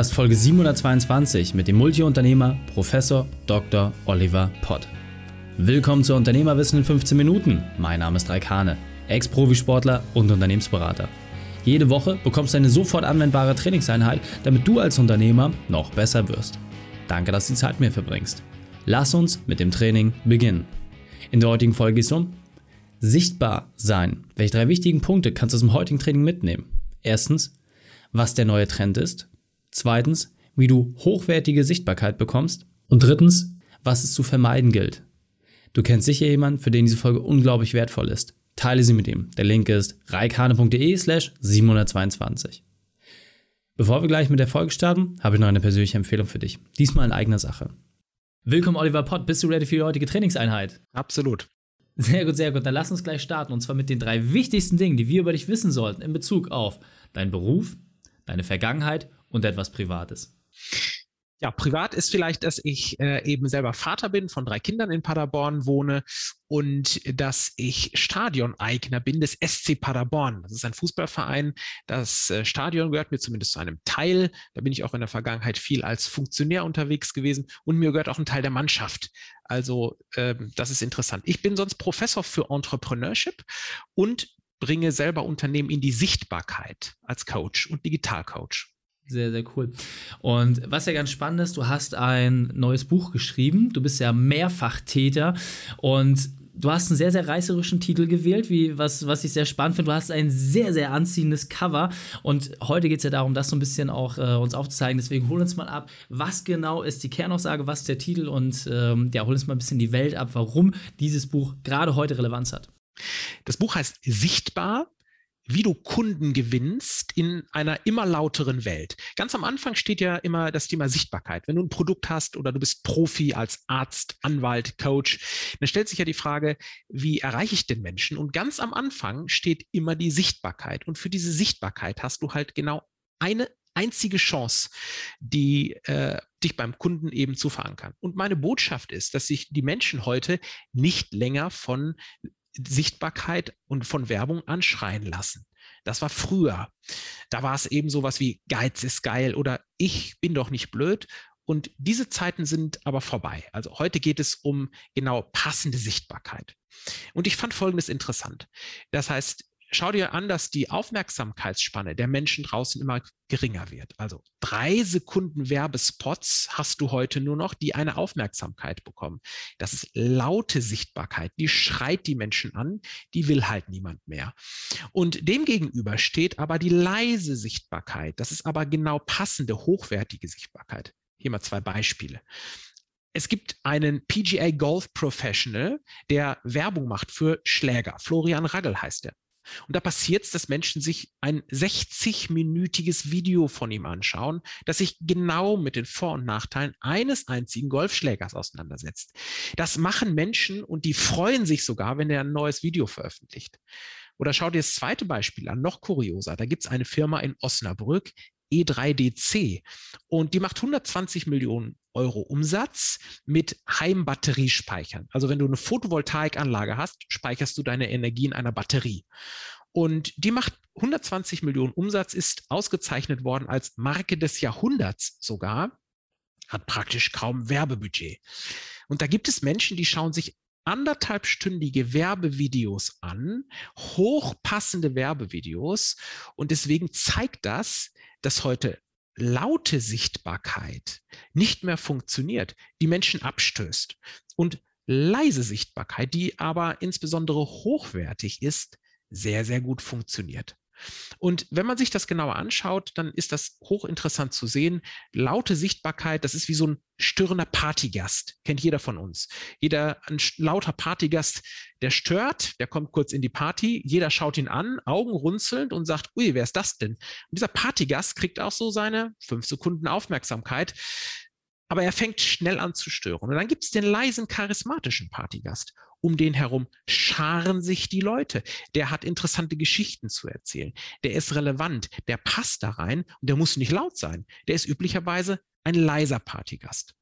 Ist Folge 722 mit dem Multiunternehmer Professor Dr. Oliver Pott. Willkommen zu Unternehmerwissen in 15 Minuten. Mein Name ist Raik Hane, Ex-Profisportler und Unternehmensberater. Jede Woche bekommst du eine sofort anwendbare Trainingseinheit, damit du als Unternehmer noch besser wirst. Danke, dass du die Zeit mir verbringst. Lass uns mit dem Training beginnen. In der heutigen Folge geht es um Sichtbar sein. Welche drei wichtigen Punkte kannst du aus dem heutigen Training mitnehmen? Erstens, was der neue Trend ist. Zweitens, wie du hochwertige Sichtbarkeit bekommst. Und drittens, was es zu vermeiden gilt. Du kennst sicher jemanden, für den diese Folge unglaublich wertvoll ist. Teile sie mit ihm. Der Link ist reikane.de slash 722. Bevor wir gleich mit der Folge starten, habe ich noch eine persönliche Empfehlung für dich. Diesmal in eigener Sache. Willkommen, Oliver Pott. Bist du ready für die heutige Trainingseinheit? Absolut. Sehr gut, sehr gut. Dann lass uns gleich starten. Und zwar mit den drei wichtigsten Dingen, die wir über dich wissen sollten in Bezug auf deinen Beruf, deine Vergangenheit und etwas Privates. Ja, privat ist vielleicht, dass ich äh, eben selber Vater bin, von drei Kindern in Paderborn wohne und dass ich Stadioneigner bin des SC Paderborn. Das ist ein Fußballverein. Das äh, Stadion gehört mir zumindest zu einem Teil. Da bin ich auch in der Vergangenheit viel als Funktionär unterwegs gewesen und mir gehört auch ein Teil der Mannschaft. Also ähm, das ist interessant. Ich bin sonst Professor für Entrepreneurship und bringe selber Unternehmen in die Sichtbarkeit als Coach und Digitalcoach. Sehr, sehr cool. Und was ja ganz spannend ist, du hast ein neues Buch geschrieben. Du bist ja Mehrfachtäter und du hast einen sehr, sehr reißerischen Titel gewählt, wie, was, was ich sehr spannend finde. Du hast ein sehr, sehr anziehendes Cover. Und heute geht es ja darum, das so ein bisschen auch äh, uns aufzuzeigen. Deswegen hol uns mal ab, was genau ist die Kernaussage, was ist der Titel und ähm, ja, hol uns mal ein bisschen die Welt ab, warum dieses Buch gerade heute Relevanz hat. Das Buch heißt Sichtbar, wie du Kunden gewinnst in einer immer lauteren Welt. Ganz am Anfang steht ja immer das Thema Sichtbarkeit. Wenn du ein Produkt hast oder du bist Profi als Arzt, Anwalt, Coach, dann stellt sich ja die Frage, wie erreiche ich den Menschen? Und ganz am Anfang steht immer die Sichtbarkeit. Und für diese Sichtbarkeit hast du halt genau eine einzige Chance, die äh, dich beim Kunden eben zu verankern. Und meine Botschaft ist, dass sich die Menschen heute nicht länger von Sichtbarkeit und von Werbung anschreien lassen. Das war früher. Da war es eben sowas wie Geiz ist geil oder ich bin doch nicht blöd. Und diese Zeiten sind aber vorbei. Also heute geht es um genau passende Sichtbarkeit. Und ich fand Folgendes interessant. Das heißt, schau dir an, dass die Aufmerksamkeitsspanne der Menschen draußen immer geringer wird. Also drei Sekunden Werbespots hast du heute nur noch, die eine Aufmerksamkeit bekommen. Das ist laute Sichtbarkeit, die schreit die Menschen an, die will halt niemand mehr. Und demgegenüber steht aber die leise Sichtbarkeit. Das ist aber genau passende, hochwertige Sichtbarkeit. Hier mal zwei Beispiele. Es gibt einen PGA Golf Professional, der Werbung macht für Schläger. Florian Raggel heißt er. Und da passiert es, dass Menschen sich ein 60-minütiges Video von ihm anschauen, das sich genau mit den Vor- und Nachteilen eines einzigen Golfschlägers auseinandersetzt. Das machen Menschen und die freuen sich sogar, wenn er ein neues Video veröffentlicht. Oder schau dir das zweite Beispiel an, noch kurioser. Da gibt es eine Firma in Osnabrück, E3DC. Und die macht 120 Millionen Euro Umsatz mit Heimbatteriespeichern. Also wenn du eine Photovoltaikanlage hast, speicherst du deine Energie in einer Batterie. Und die macht 120 Millionen Umsatz, ist ausgezeichnet worden als Marke des Jahrhunderts sogar, hat praktisch kaum Werbebudget. Und da gibt es Menschen, die schauen sich anderthalbstündige Werbevideos an, hochpassende Werbevideos. Und deswegen zeigt das, dass heute laute Sichtbarkeit nicht mehr funktioniert, die Menschen abstößt. Und leise Sichtbarkeit, die aber insbesondere hochwertig ist, sehr, sehr gut funktioniert. Und wenn man sich das genauer anschaut, dann ist das hochinteressant zu sehen. Laute Sichtbarkeit, das ist wie so ein störender Partygast, kennt jeder von uns. Jeder, ein lauter Partygast, der stört, der kommt kurz in die Party, jeder schaut ihn an, Augen runzelnd und sagt, ui, wer ist das denn? Und dieser Partygast kriegt auch so seine fünf Sekunden Aufmerksamkeit aber er fängt schnell an zu stören. Und dann gibt es den leisen, charismatischen Partygast. Um den herum scharen sich die Leute. Der hat interessante Geschichten zu erzählen. Der ist relevant. Der passt da rein und der muss nicht laut sein. Der ist üblicherweise ein leiser Partygast.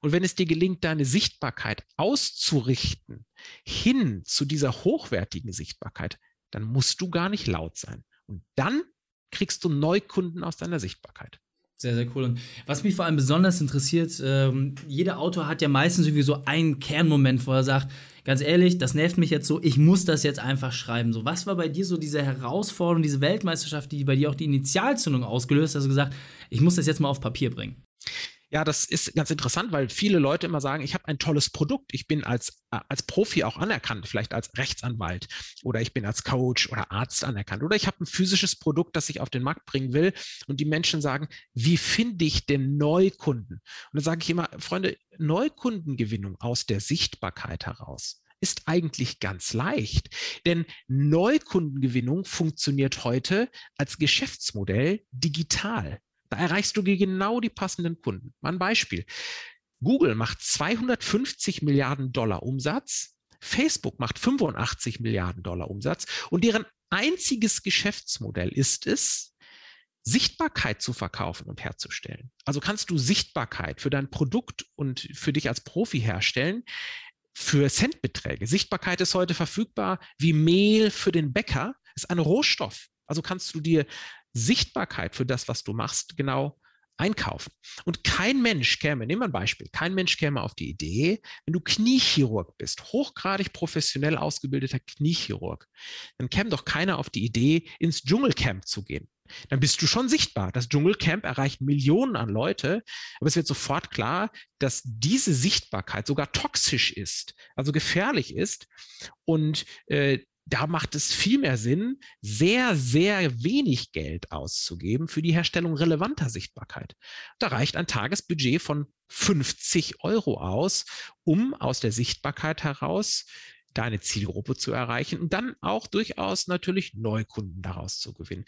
Und wenn es dir gelingt, deine Sichtbarkeit auszurichten hin zu dieser hochwertigen Sichtbarkeit, dann musst du gar nicht laut sein. Und dann kriegst du Neukunden aus deiner Sichtbarkeit. Sehr, sehr cool. Und was mich vor allem besonders interessiert, ähm, jeder Autor hat ja meistens irgendwie so einen Kernmoment, wo er sagt, ganz ehrlich, das nervt mich jetzt so, ich muss das jetzt einfach schreiben. So, was war bei dir so diese Herausforderung, diese Weltmeisterschaft, die bei dir auch die Initialzündung ausgelöst hat, dass du gesagt, ich muss das jetzt mal auf Papier bringen? Ja, das ist ganz interessant, weil viele Leute immer sagen, ich habe ein tolles Produkt, ich bin als, äh, als Profi auch anerkannt, vielleicht als Rechtsanwalt oder ich bin als Coach oder Arzt anerkannt oder ich habe ein physisches Produkt, das ich auf den Markt bringen will und die Menschen sagen, wie finde ich denn Neukunden? Und dann sage ich immer, Freunde, Neukundengewinnung aus der Sichtbarkeit heraus ist eigentlich ganz leicht, denn Neukundengewinnung funktioniert heute als Geschäftsmodell digital. Da erreichst du genau die passenden Kunden. Mal ein Beispiel. Google macht 250 Milliarden Dollar Umsatz, Facebook macht 85 Milliarden Dollar Umsatz und deren einziges Geschäftsmodell ist es, Sichtbarkeit zu verkaufen und herzustellen. Also kannst du Sichtbarkeit für dein Produkt und für dich als Profi herstellen für Centbeträge. Sichtbarkeit ist heute verfügbar wie Mehl für den Bäcker, ist ein Rohstoff. Also kannst du dir Sichtbarkeit für das, was du machst, genau einkaufen. Und kein Mensch käme, nehmen wir ein Beispiel, kein Mensch käme auf die Idee, wenn du Kniechirurg bist, hochgradig professionell ausgebildeter Kniechirurg, dann käme doch keiner auf die Idee, ins Dschungelcamp zu gehen. Dann bist du schon sichtbar. Das Dschungelcamp erreicht Millionen an Leute, aber es wird sofort klar, dass diese Sichtbarkeit sogar toxisch ist, also gefährlich ist und äh, da macht es viel mehr Sinn, sehr, sehr wenig Geld auszugeben für die Herstellung relevanter Sichtbarkeit. Da reicht ein Tagesbudget von 50 Euro aus, um aus der Sichtbarkeit heraus deine Zielgruppe zu erreichen und dann auch durchaus natürlich Neukunden daraus zu gewinnen.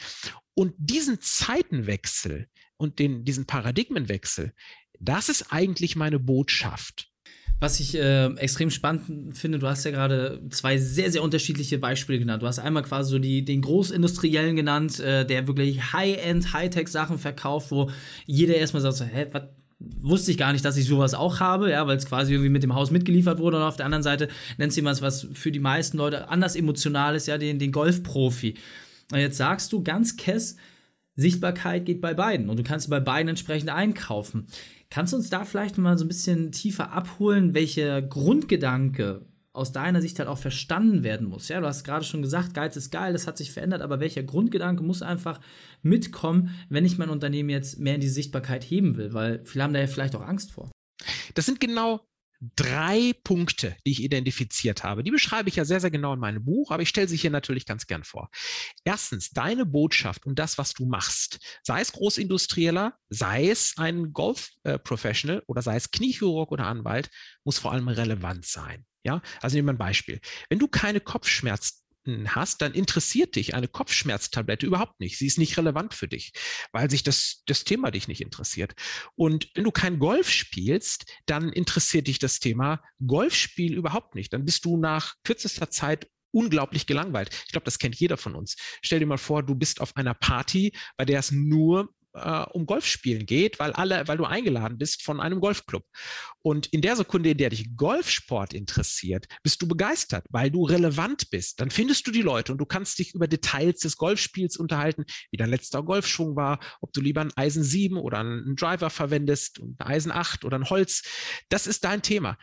Und diesen Zeitenwechsel und den, diesen Paradigmenwechsel, das ist eigentlich meine Botschaft. Was ich äh, extrem spannend finde, du hast ja gerade zwei sehr, sehr unterschiedliche Beispiele genannt. Du hast einmal quasi so die, den Großindustriellen genannt, äh, der wirklich High-End, Hightech-Sachen verkauft, wo jeder erstmal sagt, so, hä, was wusste ich gar nicht, dass ich sowas auch habe, ja, weil es quasi irgendwie mit dem Haus mitgeliefert wurde. Und auf der anderen Seite nennt sie jemand was für die meisten Leute anders emotional ist, ja, den, den Golfprofi. Und jetzt sagst du ganz kess, Sichtbarkeit geht bei beiden und du kannst bei beiden entsprechend einkaufen. Kannst du uns da vielleicht mal so ein bisschen tiefer abholen, welcher Grundgedanke aus deiner Sicht halt auch verstanden werden muss? Ja, du hast gerade schon gesagt, Geiz ist geil, das hat sich verändert, aber welcher Grundgedanke muss einfach mitkommen, wenn ich mein Unternehmen jetzt mehr in die Sichtbarkeit heben will? Weil viele haben da ja vielleicht auch Angst vor. Das sind genau drei Punkte, die ich identifiziert habe. Die beschreibe ich ja sehr, sehr genau in meinem Buch, aber ich stelle sie hier natürlich ganz gern vor. Erstens, deine Botschaft und das, was du machst, sei es Großindustrieller, sei es ein Golf-Professional oder sei es Kniechirurg oder Anwalt, muss vor allem relevant sein. Ja, also nehmen wir ein Beispiel. Wenn du keine Kopfschmerzen hast, dann interessiert dich eine Kopfschmerztablette überhaupt nicht. Sie ist nicht relevant für dich, weil sich das, das Thema dich nicht interessiert. Und wenn du kein Golf spielst, dann interessiert dich das Thema Golfspiel überhaupt nicht. Dann bist du nach kürzester Zeit unglaublich gelangweilt. Ich glaube, das kennt jeder von uns. Stell dir mal vor, du bist auf einer Party, bei der es nur äh, um Golfspielen geht, weil alle, weil du eingeladen bist von einem Golfclub. Und in der Sekunde, in der dich Golfsport interessiert, bist du begeistert, weil du relevant bist. Dann findest du die Leute und du kannst dich über Details des Golfspiels unterhalten, wie dein letzter Golfschwung war, ob du lieber ein Eisen 7 oder einen Driver verwendest, ein Eisen 8 oder ein Holz. Das ist dein Thema.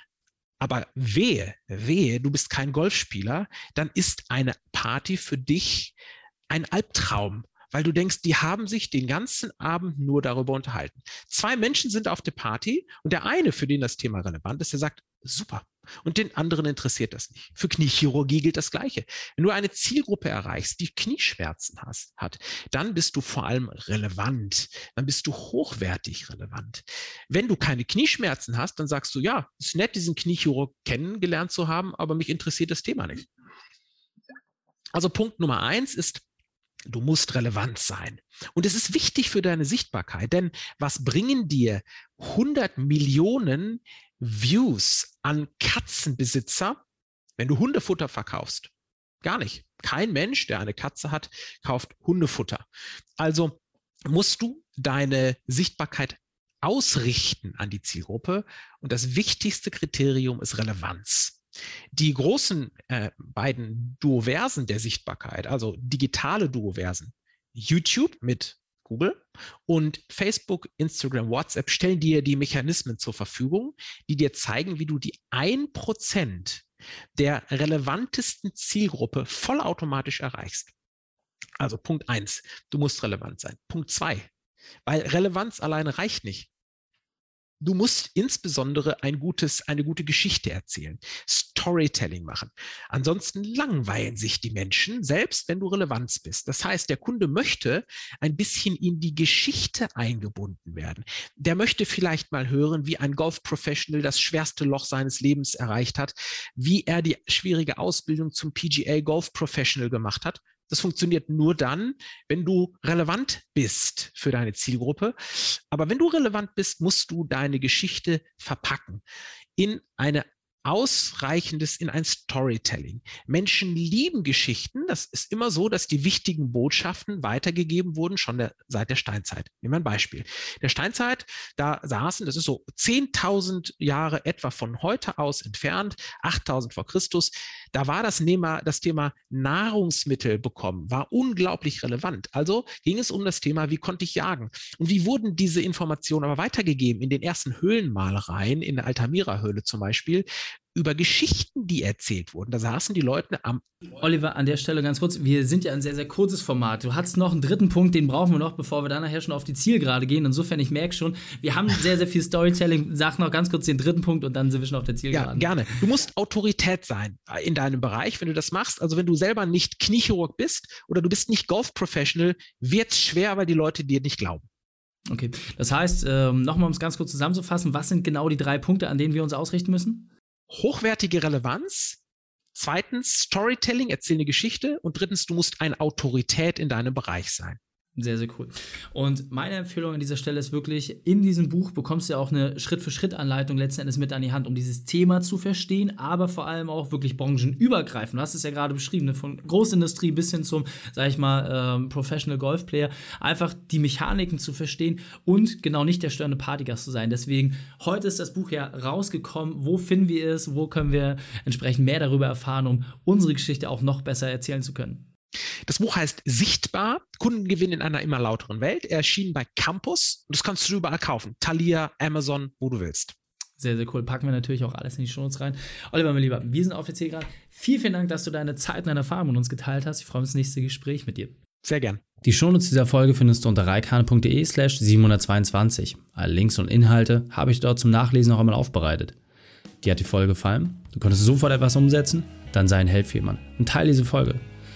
Aber wehe, wehe, du bist kein Golfspieler, dann ist eine Party für dich ein Albtraum weil du denkst, die haben sich den ganzen Abend nur darüber unterhalten. Zwei Menschen sind auf der Party und der eine, für den das Thema relevant ist, der sagt, super. Und den anderen interessiert das nicht. Für Kniechirurgie gilt das Gleiche. Wenn du eine Zielgruppe erreichst, die Knieschmerzen hast, hat, dann bist du vor allem relevant. Dann bist du hochwertig relevant. Wenn du keine Knieschmerzen hast, dann sagst du, ja, ist nett, diesen Kniechirurg kennengelernt zu haben, aber mich interessiert das Thema nicht. Also Punkt Nummer eins ist, Du musst relevant sein. Und es ist wichtig für deine Sichtbarkeit, denn was bringen dir 100 Millionen Views an Katzenbesitzer, wenn du Hundefutter verkaufst? Gar nicht. Kein Mensch, der eine Katze hat, kauft Hundefutter. Also musst du deine Sichtbarkeit ausrichten an die Zielgruppe. Und das wichtigste Kriterium ist Relevanz. Die großen äh, beiden Duoversen der Sichtbarkeit, also digitale Duoversen, YouTube mit Google und Facebook, Instagram, WhatsApp stellen dir die Mechanismen zur Verfügung, die dir zeigen, wie du die 1% der relevantesten Zielgruppe vollautomatisch erreichst. Also Punkt 1, du musst relevant sein. Punkt 2, weil Relevanz alleine reicht nicht. Du musst insbesondere ein gutes, eine gute Geschichte erzählen, Storytelling machen. Ansonsten langweilen sich die Menschen, selbst wenn du Relevanz bist. Das heißt, der Kunde möchte ein bisschen in die Geschichte eingebunden werden. Der möchte vielleicht mal hören, wie ein Golf-Professional das schwerste Loch seines Lebens erreicht hat, wie er die schwierige Ausbildung zum PGA Golf Professional gemacht hat das funktioniert nur dann, wenn du relevant bist für deine Zielgruppe. Aber wenn du relevant bist, musst du deine Geschichte verpacken in eine ausreichendes in ein Storytelling. Menschen lieben Geschichten. Das ist immer so, dass die wichtigen Botschaften weitergegeben wurden, schon der, seit der Steinzeit. Nehmen wir ein Beispiel. Der Steinzeit, da saßen, das ist so 10.000 Jahre etwa von heute aus entfernt, 8.000 vor Christus, da war das Thema, das Thema Nahrungsmittel bekommen, war unglaublich relevant. Also ging es um das Thema, wie konnte ich jagen? Und wie wurden diese Informationen aber weitergegeben? In den ersten Höhlenmalereien, in der Altamira-Höhle zum Beispiel, über Geschichten, die erzählt wurden. Da saßen die Leute am. Oliver, an der Stelle ganz kurz, wir sind ja ein sehr, sehr kurzes Format. Du hast noch einen dritten Punkt, den brauchen wir noch, bevor wir dann nachher schon auf die Zielgerade gehen. Insofern, ich merke schon, wir haben sehr, sehr viel Storytelling. Sag noch ganz kurz den dritten Punkt und dann sind wir schon auf der Zielgerade. Ja, gerne. Du musst Autorität sein in deinem Bereich, wenn du das machst. Also wenn du selber nicht Kniechirurg bist oder du bist nicht Golf-Professional, wird es schwer, weil die Leute dir nicht glauben. Okay, das heißt, ähm, nochmal um es ganz kurz zusammenzufassen, was sind genau die drei Punkte, an denen wir uns ausrichten müssen? Hochwertige Relevanz. Zweitens, Storytelling, erzähl eine Geschichte. Und drittens, du musst eine Autorität in deinem Bereich sein. Sehr, sehr cool. Und meine Empfehlung an dieser Stelle ist wirklich, in diesem Buch bekommst du ja auch eine Schritt-für-Schritt-Anleitung letzten Endes mit an die Hand, um dieses Thema zu verstehen, aber vor allem auch wirklich branchenübergreifend. Du hast es ja gerade beschrieben, ne? von Großindustrie bis hin zum, sag ich mal, ähm, Professional Golf Player, einfach die Mechaniken zu verstehen und genau nicht der störende Partygast zu sein. Deswegen, heute ist das Buch ja rausgekommen. Wo finden wir es? Wo können wir entsprechend mehr darüber erfahren, um unsere Geschichte auch noch besser erzählen zu können? Das Buch heißt Sichtbar, Kundengewinn in einer immer lauteren Welt. Er erschien bei Campus und das kannst du überall kaufen. Thalia, Amazon, wo du willst. Sehr, sehr cool. Packen wir natürlich auch alles in die Shownotes rein. Oliver, mein Lieber, wir sind auf der Zielgerade. Vielen, vielen Dank, dass du deine Zeit und deine Erfahrungen mit uns geteilt hast. Ich freue mich auf das nächste Gespräch mit dir. Sehr gern. Die Shownotes dieser Folge findest du unter reikane.de slash 722. Alle Links und Inhalte habe ich dort zum Nachlesen noch einmal aufbereitet. Dir hat die Folge gefallen? Du konntest sofort etwas umsetzen? Dann sei ein Held für jemanden und teile diese Folge.